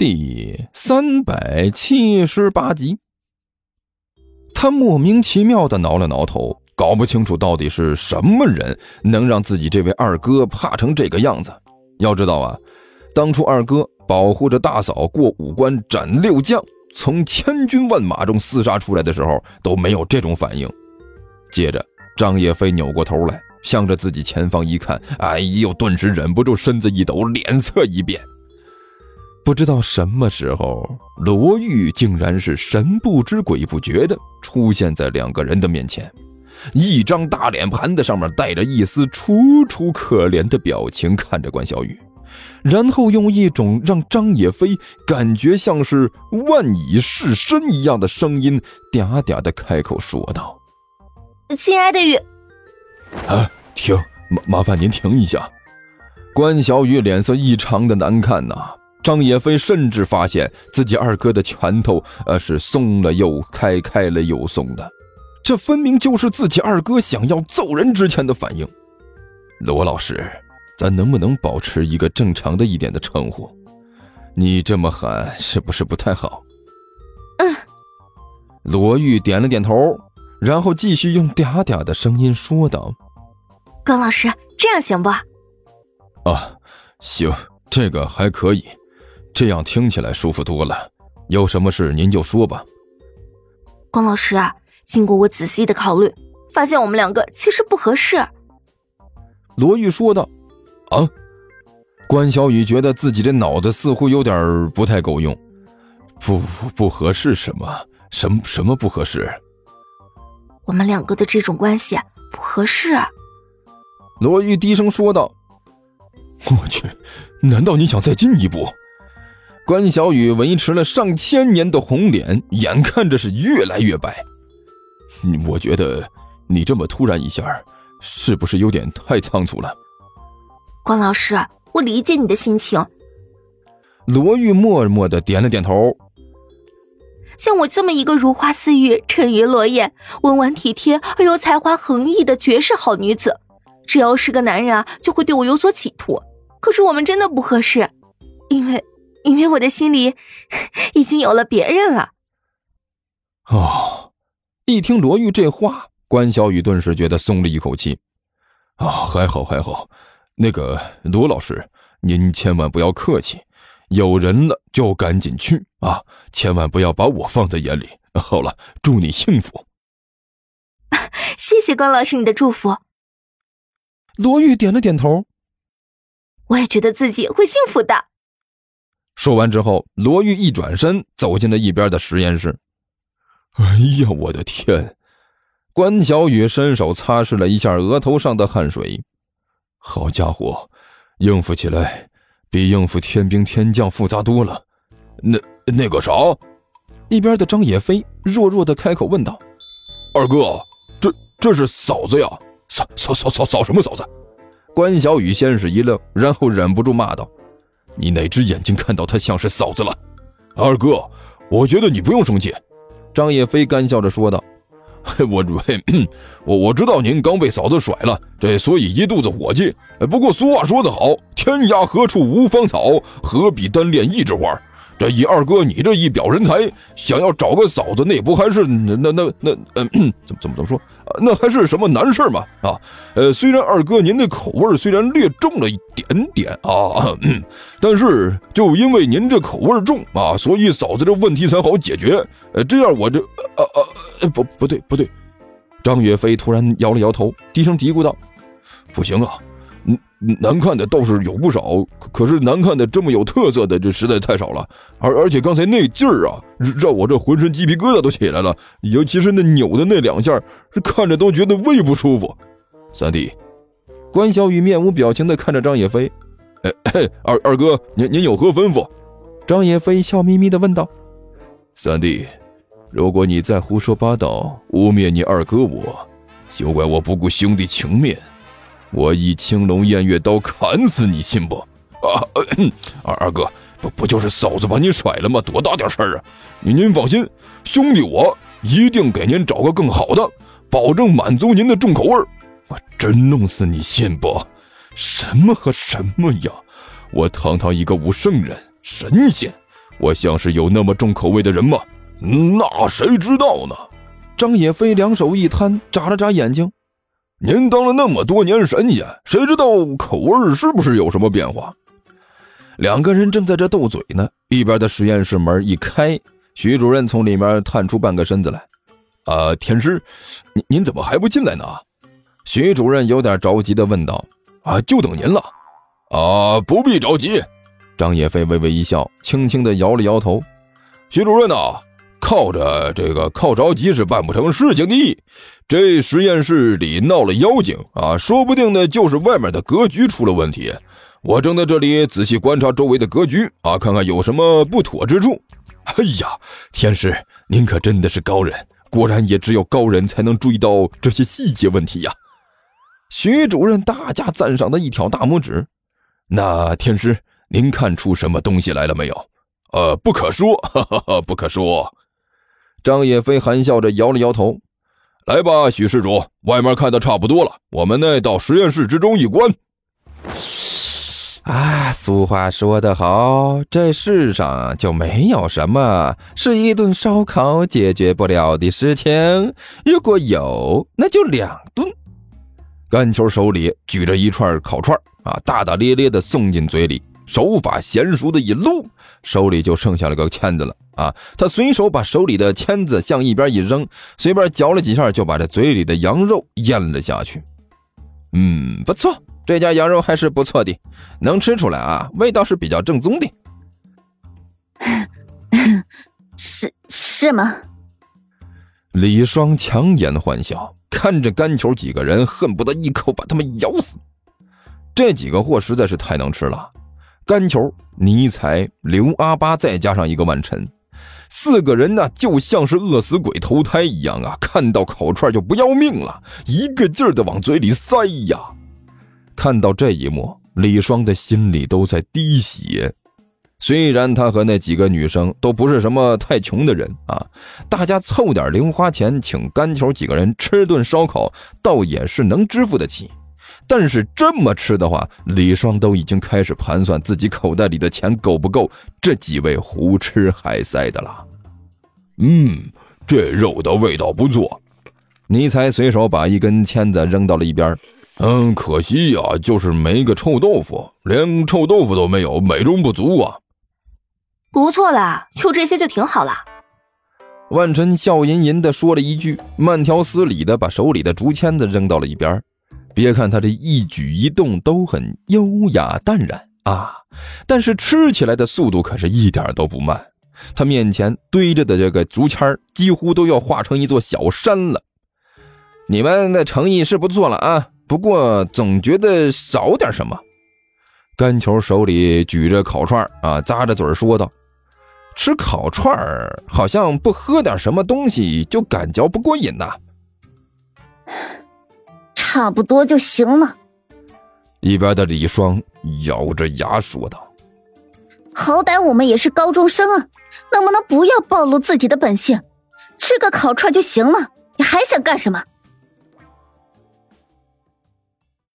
第三百七十八集，他莫名其妙的挠了挠头，搞不清楚到底是什么人能让自己这位二哥怕成这个样子。要知道啊，当初二哥保护着大嫂过五关斩六将，从千军万马中厮杀出来的时候都没有这种反应。接着，张叶飞扭过头来，向着自己前方一看，哎呦，顿时忍不住身子一抖，脸色一变。不知道什么时候，罗玉竟然是神不知鬼不觉的出现在两个人的面前，一张大脸盘子上面带着一丝楚楚可怜的表情看着关小雨，然后用一种让张野飞感觉像是万蚁噬身一样的声音嗲嗲的开口说道：“亲爱的雨，啊，停，麻麻烦您停一下。”关小雨脸色异常的难看呐。张野飞甚至发现自己二哥的拳头，呃，是松了又开，开了又松的，这分明就是自己二哥想要揍人之前的反应。罗老师，咱能不能保持一个正常的一点的称呼？你这么喊是不是不太好？嗯。罗玉点了点头，然后继续用嗲嗲的声音说道：“耿老师，这样行不？”啊，行，这个还可以。这样听起来舒服多了。有什么事您就说吧。关老师，经过我仔细的考虑，发现我们两个其实不合适。罗玉说道。啊？关小雨觉得自己的脑子似乎有点不太够用。不不合适什么？什么什么不合适？我们两个的这种关系不合适。罗玉低声说道。我去，难道你想再进一步？关小雨维持了上千年的红脸，眼看着是越来越白。我觉得你这么突然一下，是不是有点太仓促了？关老师，我理解你的心情。罗玉默默的点了点头。像我这么一个如花似玉、沉鱼落雁、温婉体贴而又才华横溢的绝世好女子，只要是个男人啊，就会对我有所企图。可是我们真的不合适，因为。因为我的心里 已经有了别人了。哦，一听罗玉这话，关小雨顿时觉得松了一口气。啊，还好还好。那个罗老师，您千万不要客气，有人了就赶紧去啊，千万不要把我放在眼里。好了，祝你幸福。谢谢关老师你的祝福。罗玉点了点头。我也觉得自己会幸福的。说完之后，罗玉一转身走进了一边的实验室。哎呀，我的天！关小雨伸手擦拭了一下额头上的汗水。好家伙，应付起来比应付天兵天将复杂多了。那那个啥，一边的张野飞弱弱的开口问道：“二哥，这这是嫂子呀？嫂嫂嫂嫂嫂什么嫂子？”关小雨先是一愣，然后忍不住骂道。你哪只眼睛看到她像是嫂子了？二哥，我觉得你不用生气。”张叶飞干笑着说道，“ 我 我我知道您刚被嫂子甩了，这所以一肚子火气。不过俗话说得好，天涯何处无芳草，何必单恋一枝花。”这以二哥你这一表人才，想要找个嫂子，那不还是那那那嗯，怎么怎么怎么说？那还是什么难事吗？啊，呃，虽然二哥您的口味虽然略重了一点点啊，但是就因为您这口味重啊，所以嫂子这问题才好解决。呃，这样我这啊啊，不不对不对，张岳飞突然摇了摇头，低声嘀咕道：“不行啊。”难看的倒是有不少，可是难看的这么有特色的，这实在太少了。而而且刚才那劲儿啊，让我这浑身鸡皮疙瘩都起来了，尤其是那扭的那两下，看着都觉得胃不舒服。三弟，关小雨面无表情的看着张野飞，哎，二二哥，您您有何吩咐？张野飞笑眯眯的问道。三弟，如果你再胡说八道，污蔑你二哥我，休怪我不顾兄弟情面。我以青龙偃月刀砍死你，信不？啊，二二哥，不不就是嫂子把你甩了吗？多大点事儿啊！您您放心，兄弟我一定给您找个更好的，保证满足您的重口味我真弄死你，信不？什么和什么呀？我堂堂一个武圣人、神仙，我像是有那么重口味的人吗？那谁知道呢？张野飞两手一摊，眨了眨眼睛。您当了那么多年神仙，谁知道口味是不是有什么变化？两个人正在这斗嘴呢，一边的实验室门一开，徐主任从里面探出半个身子来。啊，天师，您您怎么还不进来呢？徐主任有点着急的问道。啊，就等您了。啊，不必着急。张野飞微微一笑，轻轻的摇了摇头。徐主任呐，靠着这个靠着急是办不成事情的。这实验室里闹了妖精啊，说不定呢就是外面的格局出了问题。我正在这里仔细观察周围的格局啊，看看有什么不妥之处。哎呀，天师，您可真的是高人，果然也只有高人才能注意到这些细节问题呀。徐主任大加赞赏的一挑大拇指。那天师，您看出什么东西来了没有？呃，不可说，哈哈哈，不可说。张野飞含笑着摇了摇头。来吧，许施主，外面看的差不多了，我们呢到实验室之中一观。啊，俗话说得好，这世上就没有什么是一顿烧烤解决不了的事情。如果有，那就两顿。甘球手里举着一串烤串啊，大大咧咧的送进嘴里。手法娴熟的一撸，手里就剩下了个签子了啊！他随手把手里的签子向一边一扔，随便嚼了几下，就把这嘴里的羊肉咽了下去。嗯，不错，这家羊肉还是不错的，能吃出来啊，味道是比较正宗的。是是吗？李双强颜欢笑，看着干球几个人，恨不得一口把他们咬死。这几个货实在是太能吃了。甘球、尼采、刘阿八，再加上一个万晨，四个人呢，就像是饿死鬼投胎一样啊！看到烤串就不要命了，一个劲儿的往嘴里塞呀。看到这一幕，李双的心里都在滴血。虽然他和那几个女生都不是什么太穷的人啊，大家凑点零花钱请甘球几个人吃顿烧烤，倒也是能支付得起。但是这么吃的话，李双都已经开始盘算自己口袋里的钱够不够这几位胡吃海塞的了。嗯，这肉的味道不错。尼才随手把一根签子扔到了一边。嗯，可惜呀，就是没个臭豆腐，连臭豆腐都没有，美中不足啊。不错啦，就这些就挺好啦。万晨笑吟吟地说了一句，慢条斯理地把手里的竹签子扔到了一边。别看他这一举一动都很优雅淡然啊，但是吃起来的速度可是一点都不慢。他面前堆着的这个竹签几乎都要化成一座小山了。你们的诚意是不错了啊，不过总觉得少点什么。干球手里举着烤串啊，咂着嘴说道：“吃烤串好像不喝点什么东西就感觉不过瘾呐。”差不多就行了。一边的李双咬着牙说道：“好歹我们也是高中生啊，能不能不要暴露自己的本性？吃个烤串就行了，你还想干什么？”